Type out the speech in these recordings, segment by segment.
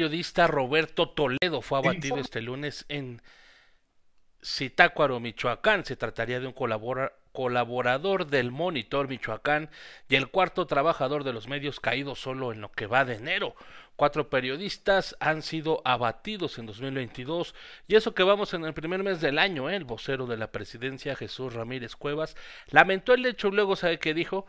Periodista Roberto Toledo fue abatido este lunes en Zitácuaro, Michoacán. Se trataría de un colaborador del Monitor Michoacán y el cuarto trabajador de los medios caído solo en lo que va de enero. Cuatro periodistas han sido abatidos en 2022 y eso que vamos en el primer mes del año. ¿eh? El vocero de la presidencia, Jesús Ramírez Cuevas, lamentó el hecho. Luego sabe que dijo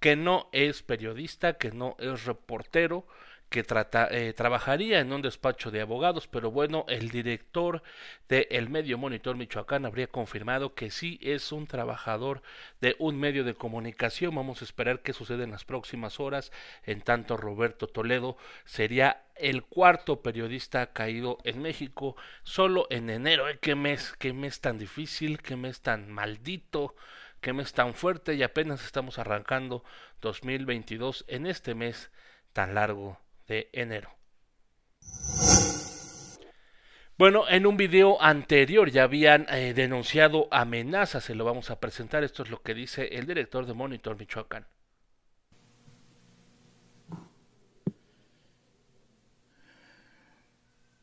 que no es periodista, que no es reportero que eh, trabajaría en un despacho de abogados, pero bueno, el director del el medio Monitor Michoacán habría confirmado que sí es un trabajador de un medio de comunicación. Vamos a esperar qué sucede en las próximas horas. En tanto, Roberto Toledo sería el cuarto periodista caído en México solo en enero. ¿eh? ¿Qué mes? ¿Qué mes tan difícil? ¿Qué mes tan maldito? ¿Qué mes tan fuerte? Y apenas estamos arrancando 2022 en este mes tan largo de enero. Bueno, en un video anterior ya habían eh, denunciado amenazas, se lo vamos a presentar, esto es lo que dice el director de Monitor Michoacán.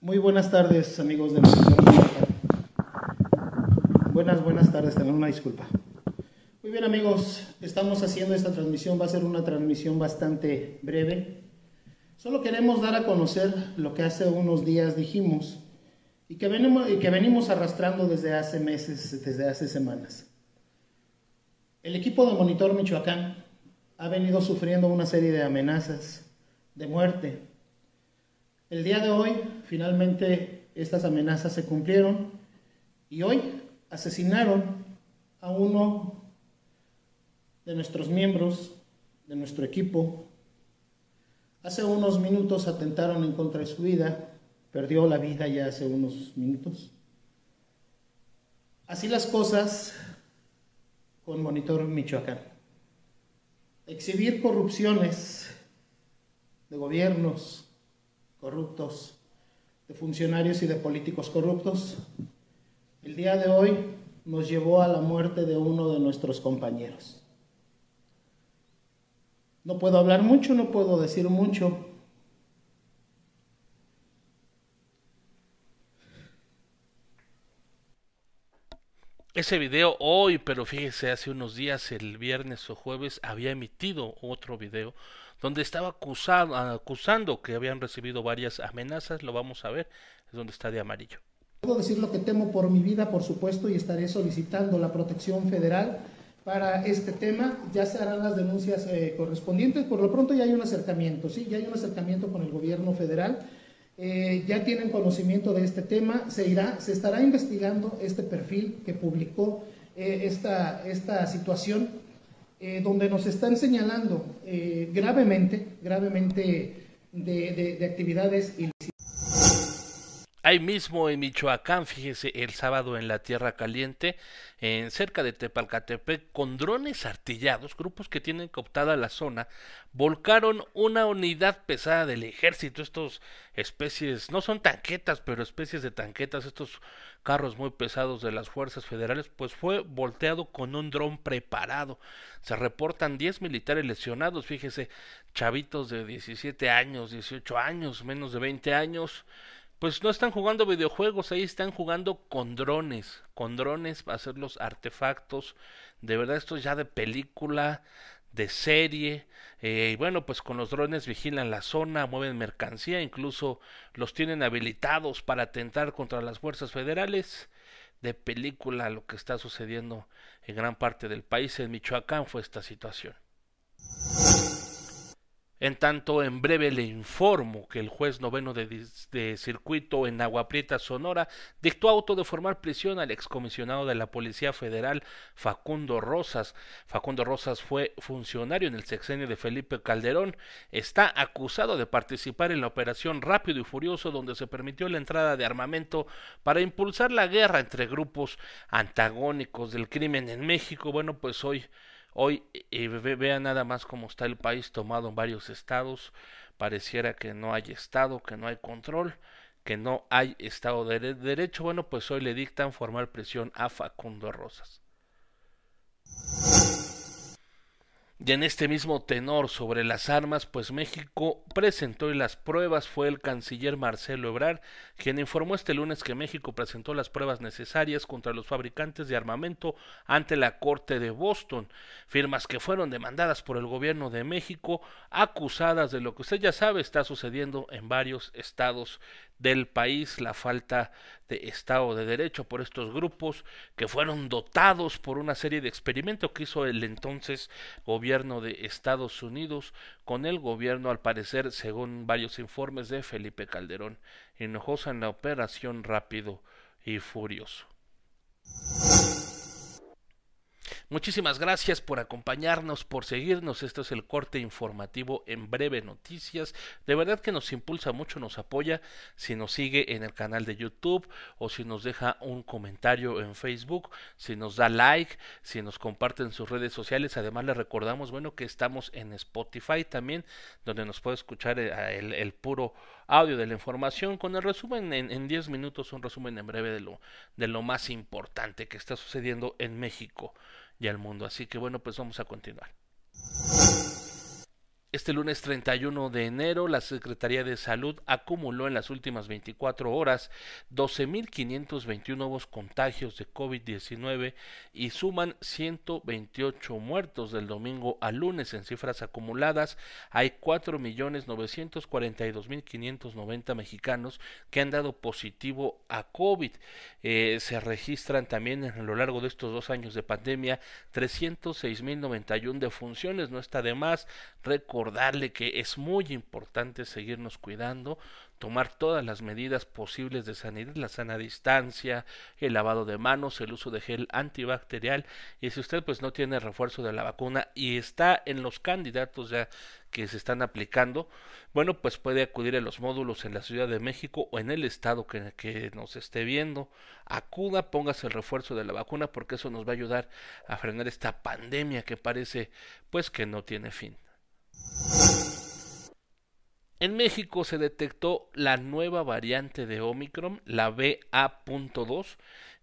Muy buenas tardes amigos de Monitor Michoacán. Buenas, buenas tardes, tenemos una disculpa. Muy bien amigos, estamos haciendo esta transmisión, va a ser una transmisión bastante breve, Solo queremos dar a conocer lo que hace unos días dijimos y que venimos, arrastrando desde hace meses, desde hace semanas. El equipo de Monitor Michoacán ha venido sufriendo una serie de amenazas de muerte. El día de hoy, finalmente, estas amenazas se cumplieron y hoy asesinaron a uno de nuestros miembros, de nuestro equipo, Hace unos minutos atentaron en contra de su vida, perdió la vida ya hace unos minutos. Así las cosas con Monitor Michoacán. Exhibir corrupciones de gobiernos corruptos, de funcionarios y de políticos corruptos, el día de hoy nos llevó a la muerte de uno de nuestros compañeros. No puedo hablar mucho, no puedo decir mucho. Ese video hoy, pero fíjese, hace unos días, el viernes o jueves, había emitido otro video donde estaba acusado, acusando que habían recibido varias amenazas. Lo vamos a ver, es donde está de amarillo. Puedo decir lo que temo por mi vida, por supuesto, y estaré solicitando la protección federal para este tema, ya se harán las denuncias eh, correspondientes. Por lo pronto ya hay un acercamiento, ¿sí? Ya hay un acercamiento con el gobierno federal. Eh, ya tienen conocimiento de este tema, se irá, se estará investigando este perfil que publicó eh, esta, esta situación, donde nos están señalando gravemente, gravemente de, de actividades ilícitas. Ahí mismo en Michoacán, fíjese, el sábado en la Tierra Caliente, en cerca de Tepalcatepec, con drones artillados, grupos que tienen cooptada la zona, volcaron una unidad pesada del ejército. Estos especies, no son tanquetas, pero especies de tanquetas, estos carros muy pesados de las fuerzas federales, pues fue volteado con un dron preparado. Se reportan 10 militares lesionados, fíjese, chavitos de 17 años, 18 años, menos de 20 años pues no están jugando videojuegos, ahí están jugando con drones, con drones para hacer los artefactos. De verdad, esto es ya de película, de serie. Eh, y bueno, pues con los drones vigilan la zona, mueven mercancía, incluso los tienen habilitados para atentar contra las fuerzas federales. De película lo que está sucediendo en gran parte del país. En Michoacán fue esta situación. En tanto, en breve le informo que el juez noveno de, circuito en Agua Prieta, Sonora, dictó auto de formar prisión al excomisionado de la Policía Federal, Facundo Rosas. Facundo Rosas fue funcionario en el sexenio de Felipe Calderón. Está acusado de participar en la operación Rápido y Furioso, donde se permitió la entrada de armamento para impulsar la guerra entre grupos antagónicos del crimen en México. Bueno, pues hoy Hoy eh, vean nada más cómo está el país tomado en varios estados. Pareciera que no hay estado, que no hay control, que no hay estado de derecho. Bueno, pues hoy le dictan formar presión a Facundo Rosas. Y en este mismo tenor sobre las armas, pues México presentó y las pruebas fue el canciller Marcelo Ebrard, quien informó este lunes que México presentó las pruebas necesarias contra los fabricantes de armamento ante la Corte de Boston, firmas que fueron demandadas por el gobierno de México, acusadas de lo que usted ya sabe está sucediendo en varios estados del país, la falta de Estado de Derecho por estos grupos que fueron dotados por una serie de experimentos que hizo el entonces gobierno de Estados Unidos con el gobierno, al parecer, según varios informes de Felipe Calderón, enojosa en la operación rápido y furioso. Muchísimas gracias por acompañarnos, por seguirnos. Esto es el corte informativo en breve noticias. De verdad que nos impulsa mucho, nos apoya si nos sigue en el canal de YouTube o si nos deja un comentario en Facebook, si nos da like, si nos comparte en sus redes sociales. Además le recordamos, bueno, que estamos en Spotify también, donde nos puede escuchar eh, el, puro audio de la información con el resumen en 10 minutos, un resumen en breve de lo, de lo más importante que está sucediendo en México y al mundo. Así que bueno, pues vamos a continuar. Este lunes 31 de enero, la Secretaría de Salud acumuló en las últimas 24 horas 12.521 nuevos contagios de COVID-19 y suman 128 muertos del domingo al lunes en cifras acumuladas. Hay 4.942.590 mexicanos que han dado positivo a COVID. Eh, se registran también a lo largo de estos dos años de pandemia 306.091 defunciones. No está de más recordarle que es muy importante seguirnos cuidando, tomar todas las medidas posibles de sanidad, la sana distancia, el lavado de manos, el uso de gel antibacterial y si usted pues no tiene refuerzo de la vacuna y está en los candidatos ya que se están aplicando, bueno pues puede acudir a los módulos en la Ciudad de México o en el estado que, que nos esté viendo, acuda, póngase el refuerzo de la vacuna porque eso nos va a ayudar a frenar esta pandemia que parece pues que no tiene fin. En México se detectó la nueva variante de Omicron, la BA.2.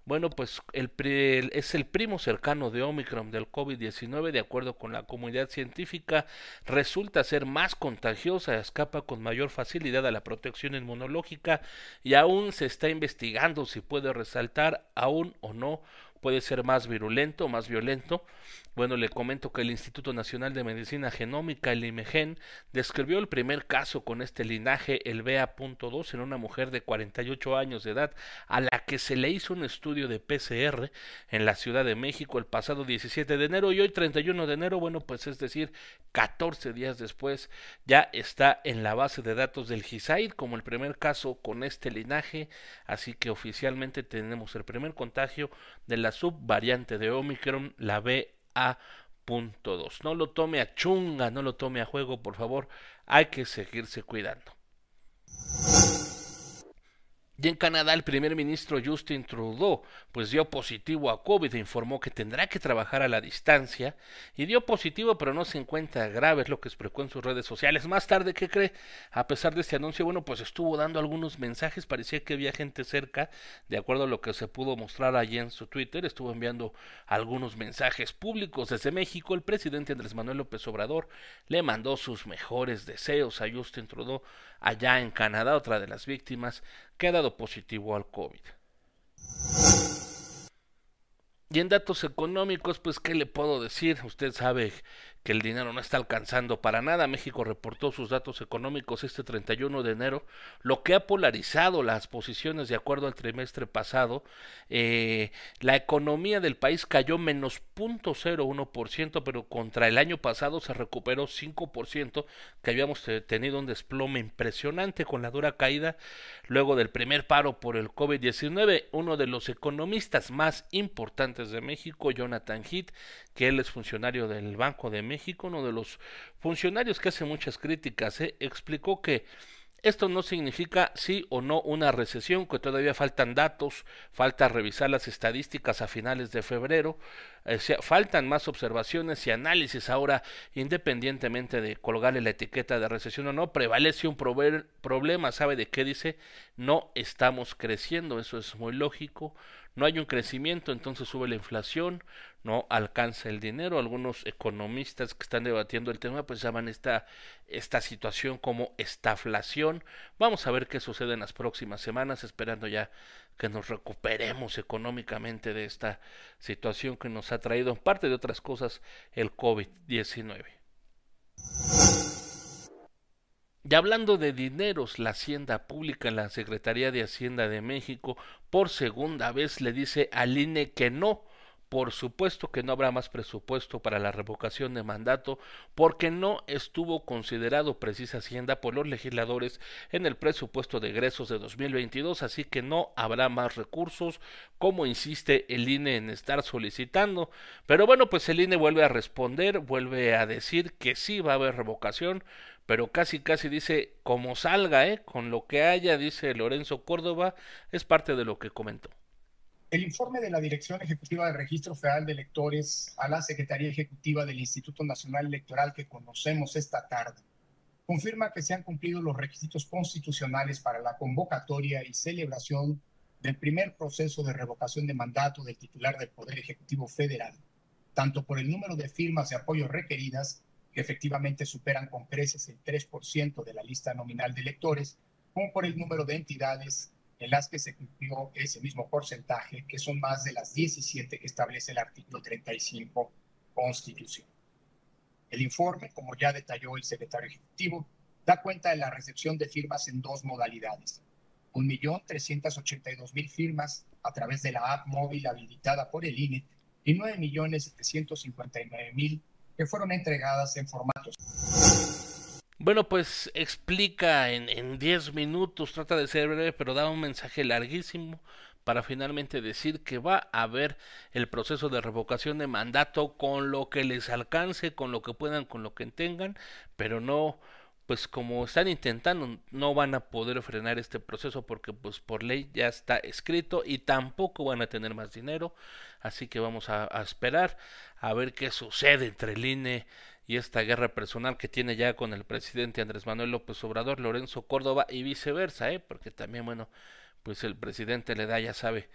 Bueno, pues es el primo cercano de Omicron del COVID-19, de acuerdo con la comunidad científica, resulta ser más contagiosa, escapa con mayor facilidad a la protección inmunológica y aún se está investigando si puede resaltar aún o no puede ser más virulento, más violento. Bueno, le comento que el Instituto Nacional de Medicina Genómica, el IMEGEN, describió el primer caso con este linaje, el BA.2, en una mujer de 48 años de edad, a la que se le hizo un estudio de PCR en la Ciudad de México el pasado 17 de enero y hoy 31 de enero, bueno, pues es decir, 14 días después, ya está en la base de datos del GISAID como el primer caso con este linaje, así que oficialmente tenemos el primer contagio de la subvariante de Omicron, la BA.2. No lo tome a chunga, no lo tome a juego, por favor. Hay que seguirse cuidando. Y en Canadá el primer ministro Justin Trudeau pues dio positivo a COVID e informó que tendrá que trabajar a la distancia y dio positivo pero no se encuentra grave, es lo que explicó en sus redes sociales. Más tarde, ¿qué cree? A pesar de este anuncio, bueno, pues estuvo dando algunos mensajes, parecía que había gente cerca, de acuerdo a lo que se pudo mostrar allí en su Twitter, estuvo enviando algunos mensajes públicos desde México. El presidente Andrés Manuel López Obrador le mandó sus mejores deseos a Justin Trudeau allá en Canadá, otra de las víctimas que ha dado positivo al COVID. Y en datos económicos, pues, ¿qué le puedo decir? Usted sabe que el dinero no está alcanzando para nada. México reportó sus datos económicos este 31 de enero, lo que ha polarizado las posiciones de acuerdo al trimestre pasado. Eh, la economía del país cayó menos 0.01%, pero contra el año pasado se recuperó 5%, que habíamos tenido un desplome impresionante con la dura caída luego del primer paro por el COVID-19. Uno de los economistas más importantes de México, Jonathan Heath, que él es funcionario del Banco de México, uno de los funcionarios que hace muchas críticas, ¿eh? explicó que esto no significa sí o no una recesión, que todavía faltan datos, falta revisar las estadísticas a finales de febrero, eh, faltan más observaciones y análisis ahora, independientemente de colgarle la etiqueta de recesión o no, prevalece un problema, ¿sabe de qué dice? No estamos creciendo, eso es muy lógico, no hay un crecimiento, entonces sube la inflación, no alcanza el dinero. Algunos economistas que están debatiendo el tema pues llaman esta, esta situación como estaflación. Vamos a ver qué sucede en las próximas semanas, esperando ya que nos recuperemos económicamente de esta situación que nos ha traído, en parte de otras cosas, el COVID-19. Y hablando de dineros, la Hacienda Pública, la Secretaría de Hacienda de México, por segunda vez le dice al INE que no por supuesto que no habrá más presupuesto para la revocación de mandato porque no estuvo considerado precisa Hacienda por los legisladores en el presupuesto de egresos de 2022, así que no habrá más recursos, como insiste el INE en estar solicitando. Pero bueno, pues el INE vuelve a responder, vuelve a decir que sí va a haber revocación, pero casi casi dice como salga, ¿eh? con lo que haya, dice Lorenzo Córdoba, es parte de lo que comentó. El informe de la Dirección Ejecutiva del Registro Federal de Electores a la Secretaría Ejecutiva del Instituto Nacional Electoral que conocemos esta tarde confirma que se han cumplido los requisitos constitucionales para la convocatoria y celebración del primer proceso de revocación de mandato del titular del Poder Ejecutivo Federal, tanto por el número de firmas de apoyo requeridas, que efectivamente superan con creces el 3% de la lista nominal de electores, como por el número de entidades en las que se cumplió ese mismo porcentaje, que son más de las 17 que establece el artículo 35 Constitución. El informe, como ya detalló el secretario ejecutivo, da cuenta de la recepción de firmas en dos modalidades. 1.382.000 firmas a través de la app móvil habilitada por el INE y 9.759.000 que fueron entregadas en formatos. Bueno, pues explica en 10 minutos, trata de ser breve, pero da un mensaje larguísimo para finalmente decir que va a haber el proceso de revocación de mandato con lo que les alcance, con lo que puedan, con lo que tengan, pero no, pues como están intentando, no van a poder frenar este proceso porque pues por ley ya está escrito y tampoco van a tener más dinero, así que vamos a, esperar a ver qué sucede entre el INE y esta guerra personal que tiene ya con el presidente Andrés Manuel López Obrador, Lorenzo Córdoba y viceversa, ¿eh? porque también, bueno, pues el presidente le da, ya sabe,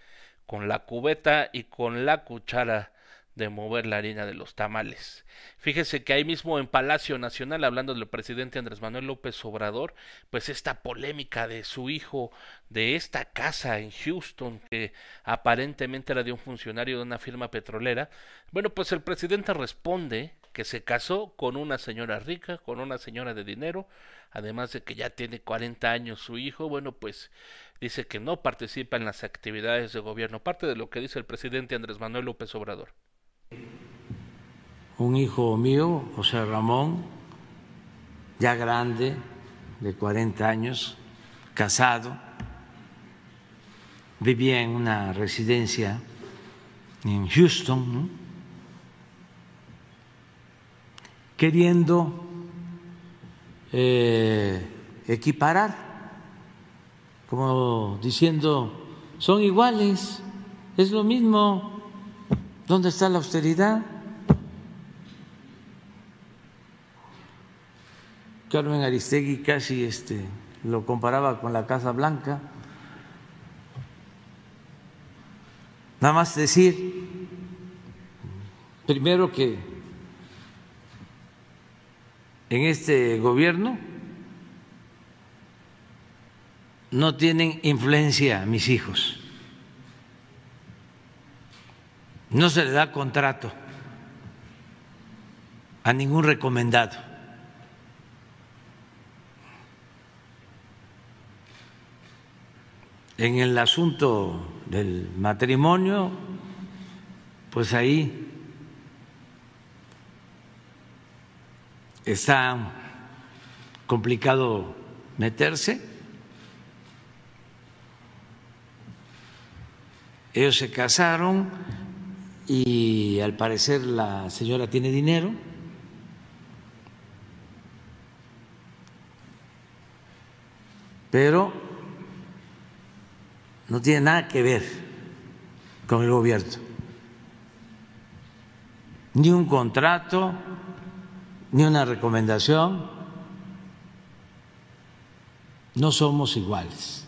con la cubeta y con la cuchara de mover la harina de los tamales. Fíjese que ahí mismo en Palacio Nacional, hablando del presidente Andrés Manuel López Obrador, pues esta polémica de su hijo, de esta casa en Houston, que aparentemente era de un funcionario de una firma petrolera, bueno, pues el presidente responde que se casó con una señora rica, con una señora de dinero, además de que ya tiene 40 años su hijo, bueno, pues dice que no participa en las actividades de gobierno, parte de lo que dice el presidente Andrés Manuel López Obrador. Un hijo mío, José Ramón, ya grande, de 40 años, casado, vivía en una residencia en Houston, queriendo eh, equiparar, como diciendo, son iguales, es lo mismo, ¿dónde está la austeridad? Carmen Aristegui casi este, lo comparaba con la Casa Blanca. Nada más decir, primero que en este gobierno no tienen influencia mis hijos. No se le da contrato a ningún recomendado. En el asunto del matrimonio, pues ahí está complicado meterse. Ellos se casaron y al parecer la señora tiene dinero. Pero no tiene nada que ver con el gobierno. Ni un contrato, ni una recomendación. No somos iguales.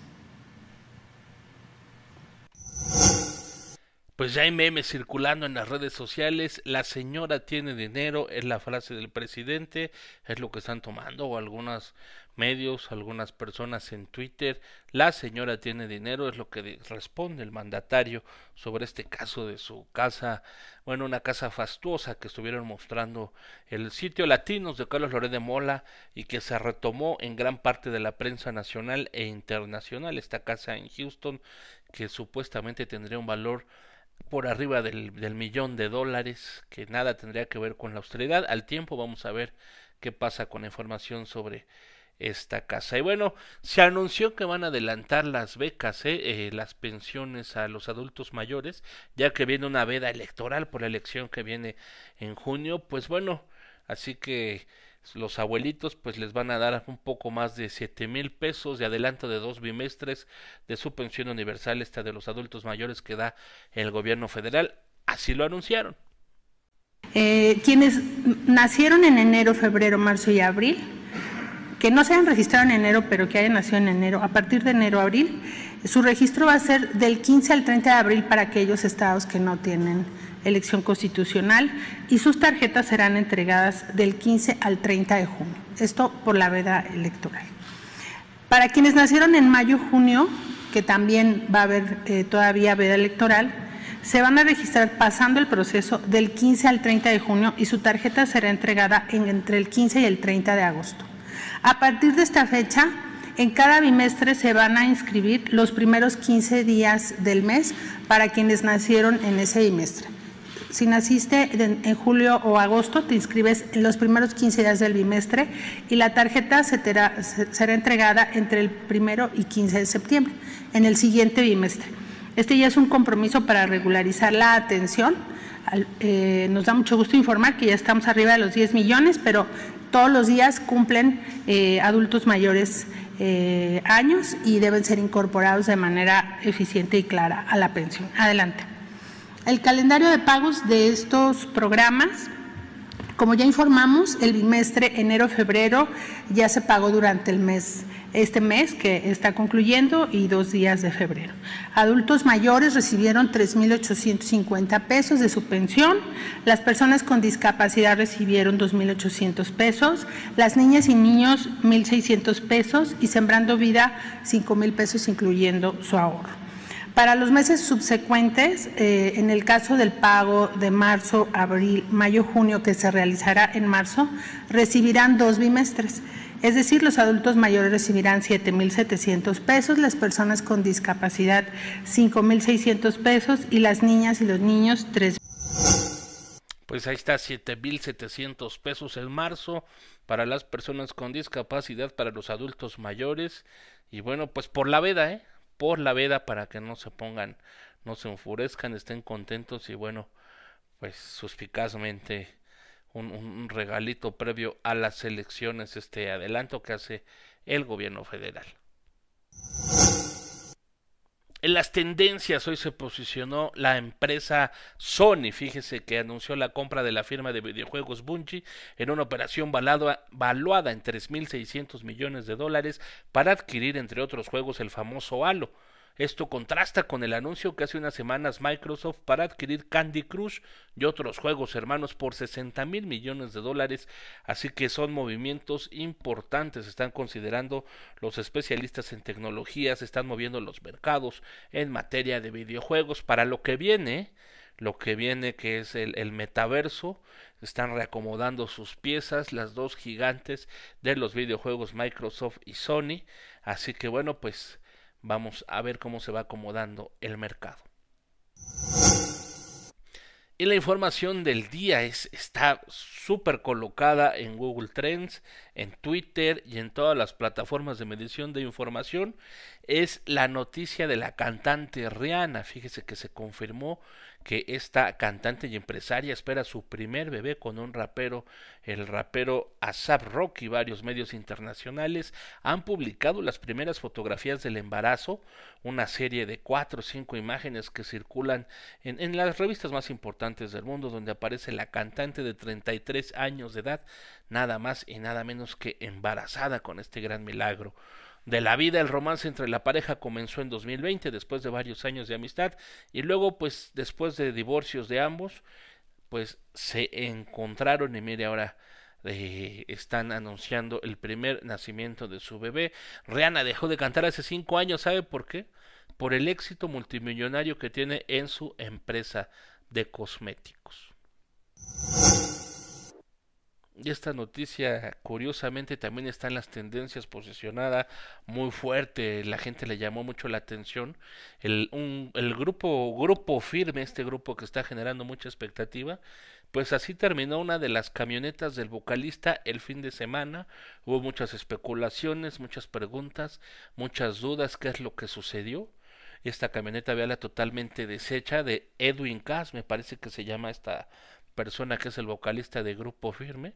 Pues ya hay memes circulando en las redes sociales. La señora tiene dinero, es la frase del presidente, es lo que están tomando, o algunos medios, algunas personas en Twitter. La señora tiene dinero, es lo que responde el mandatario sobre este caso de su casa, bueno, una casa fastuosa que estuvieron mostrando el sitio Latinos de Carlos Loré de Mola y que se retomó en gran parte de la prensa nacional e internacional. Esta casa en Houston que supuestamente tendría un valor por arriba del, millón de dólares, que nada tendría que ver con la austeridad. Al tiempo vamos a ver qué pasa con la información sobre esta casa. Y bueno, se anunció que van a adelantar las becas, ¿eh? Eh, las pensiones a los adultos mayores, ya que viene una veda electoral por la elección que viene en junio. Pues bueno, así que los abuelitos pues les van a dar un poco más de siete mil pesos de adelanto de dos bimestres de su pensión universal esta de los adultos mayores que da el gobierno federal. Así lo anunciaron. Eh, quienes nacieron en enero febrero marzo y abril que no se hayan registrado en enero pero que hayan nacido en enero a partir de enero abril su registro va a ser del 15 al 30 de abril para aquellos estados que no tienen elección constitucional y sus tarjetas serán entregadas del 15 al 30 de junio. Esto por la veda electoral. Para quienes nacieron en mayo-junio, que también va a haber eh, todavía veda electoral, se van a registrar pasando el proceso del 15 al 30 de junio y su tarjeta será entregada entre el 15 y el 30 de agosto. A partir de esta fecha, en cada bimestre se van a inscribir los primeros 15 días del mes para quienes nacieron en ese bimestre. Si naciste en, julio o agosto, te inscribes en los primeros 15 días del bimestre y la tarjeta se será entregada entre el primero y 15 de septiembre, en el siguiente bimestre. Este ya es un compromiso para regularizar la atención. Eh, nos da mucho gusto informar que ya estamos arriba de los 10 millones, pero todos los días cumplen eh, adultos mayores eh, años y deben ser incorporados de manera eficiente y clara a la pensión. Adelante. El calendario de pagos de estos programas, como ya informamos, el bimestre enero-febrero ya se pagó durante el mes, este mes que está concluyendo y dos días de febrero. Adultos mayores recibieron 3.850 pesos de su pensión, las personas con discapacidad recibieron 2.800 pesos, las niñas y niños 1.600 pesos y Sembrando Vida 5.000 pesos incluyendo su ahorro. Para los meses subsecuentes, eh, en el caso del pago de marzo, abril, mayo, junio, que se realizará en marzo, recibirán dos bimestres. Es decir, los adultos mayores recibirán 7.700 pesos, las personas con discapacidad 5.600 pesos y las niñas y los niños 3. Pues ahí está, 7.700 pesos en marzo para las personas con discapacidad, para los adultos mayores. Y bueno, pues por la veda, ¿eh? Por la veda para que no se pongan, no se enfurezcan, estén contentos y bueno, pues suspicazmente un, un regalito previo a las elecciones, este adelanto que hace el gobierno federal. Las tendencias hoy se posicionó la empresa Sony, fíjese que anunció la compra de la firma de videojuegos Bungie en una operación valuada en 3.600 millones de dólares para adquirir entre otros juegos el famoso Halo. Esto contrasta con el anuncio que hace unas semanas Microsoft para adquirir Candy Crush y otros juegos hermanos por 60 mil millones de dólares, así que son movimientos importantes, están considerando los especialistas en tecnología, se están moviendo los mercados en materia de videojuegos. Para lo que viene, lo que viene que es el, el metaverso, están reacomodando sus piezas, las dos gigantes de los videojuegos Microsoft y Sony, así que bueno pues Vamos a ver cómo se va acomodando el mercado. Y la información del día es, está súper colocada en Google Trends, en Twitter y en todas las plataformas de medición de información. Es la noticia de la cantante Rihanna. Fíjese que se confirmó que esta cantante y empresaria espera su primer bebé con un rapero, el rapero Asap Rocky. Varios medios internacionales han publicado las primeras fotografías del embarazo, una serie de cuatro o cinco imágenes que circulan en, en las revistas más importantes del mundo, donde aparece la cantante de 33 años de edad, nada más y nada menos que embarazada con este gran milagro de la vida. El romance entre la pareja comenzó en 2020, después de varios años de amistad, y luego, pues, después de divorcios de ambos, pues se encontraron y mire ahora eh, están anunciando el primer nacimiento de su bebé. Rihanna dejó de cantar hace cinco años, ¿sabe por qué? Por el éxito multimillonario que tiene en su empresa de cosméticos. Y esta noticia, curiosamente, también está en las tendencias posicionada muy fuerte. La gente le llamó mucho la atención. El, un, el grupo, grupo firme, este grupo que está generando mucha expectativa, pues así terminó una de las camionetas del vocalista el fin de semana. Hubo muchas especulaciones, muchas preguntas, muchas dudas. ¿Qué es lo que sucedió? Esta camioneta la totalmente deshecha de Edwin Cass, me parece que se llama esta persona que es el vocalista de Grupo Firme.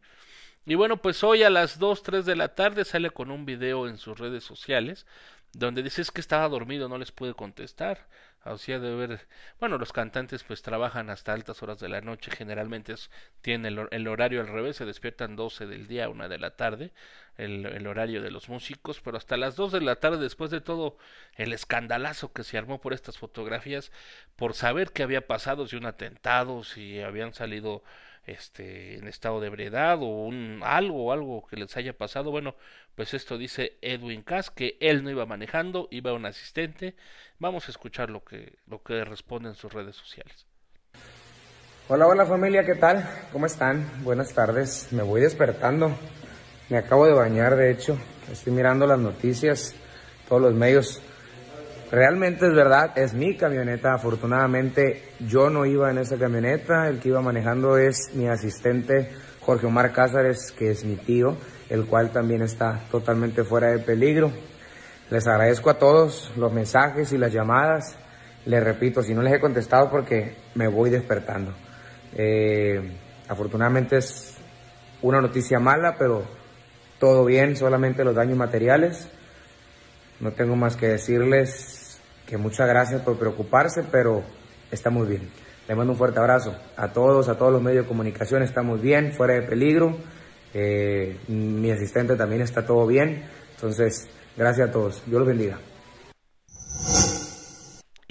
Y bueno, pues hoy a las 2, 3 de la tarde sale con un video en sus redes sociales donde dice es que estaba dormido, no les pude contestar. O sea, de ver, bueno, los cantantes pues trabajan hasta altas horas de la noche, generalmente es, tienen el, horario al revés, se despiertan 12 del día, una de la tarde, el, el, horario de los músicos, pero hasta las 2 de la tarde, después de todo el escandalazo que se armó por estas fotografías, por saber qué había pasado, si un atentado, si habían salido este en estado de ebriedad o un algo algo que les haya pasado bueno pues esto dice Edwin Cass que él no iba manejando iba un asistente. Vamos a escuchar lo que lo que responde en sus redes sociales. Hola hola familia qué tal cómo están buenas tardes. Me voy despertando. Me acabo de bañar de hecho. Estoy mirando las noticias todos los medios Realmente es verdad, es mi camioneta. Afortunadamente yo no iba en esa camioneta. El que iba manejando es mi asistente Jorge Omar Cázares, que es mi tío, el cual también está totalmente fuera de peligro. Les agradezco a todos los mensajes y las llamadas. Les repito, si no les he contestado porque me voy despertando. Eh, afortunadamente es una noticia mala, pero todo bien, solamente los daños materiales. No tengo más que decirles que muchas gracias por preocuparse, pero está muy bien. Le mando un fuerte abrazo a todos, a todos los medios de comunicación, está muy bien, fuera de peligro. Eh, mi asistente también está todo bien. Entonces, gracias a todos. Dios los bendiga.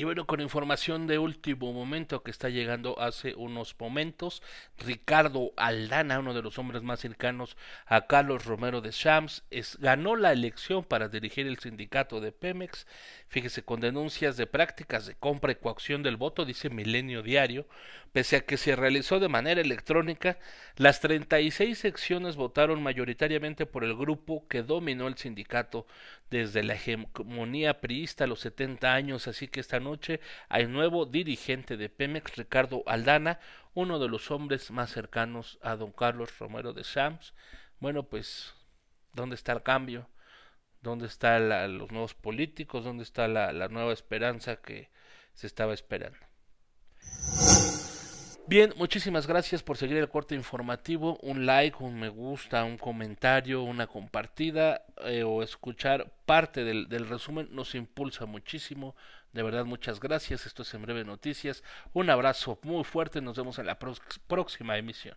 Bueno, con información de último momento que está llegando hace unos momentos, Ricardo Aldana, uno de los hombres más cercanos a Carlos Romero de Shams, es, ganó la elección para dirigir el sindicato de Pemex. Fíjese, con denuncias de prácticas de compra y coacción del voto, dice Milenio Diario, pese a que se realizó de manera electrónica, las 36 secciones votaron mayoritariamente por el grupo que dominó el sindicato desde la hegemonía priista a los 70 años, así que esta noche hay nuevo dirigente de Pemex, Ricardo Aldana, uno de los hombres más cercanos a don Carlos Romero de Sams. Bueno, pues, ¿dónde está el cambio? ¿Dónde están los nuevos políticos? ¿Dónde está la nueva esperanza que se estaba esperando? Bien, muchísimas gracias por seguir el corte informativo. Un like, un me gusta, un comentario, una compartida eh, o escuchar parte del, del, resumen nos impulsa muchísimo. De verdad, muchas gracias. Esto es en breve noticias. Un abrazo muy fuerte. Nos vemos en la próxima emisión.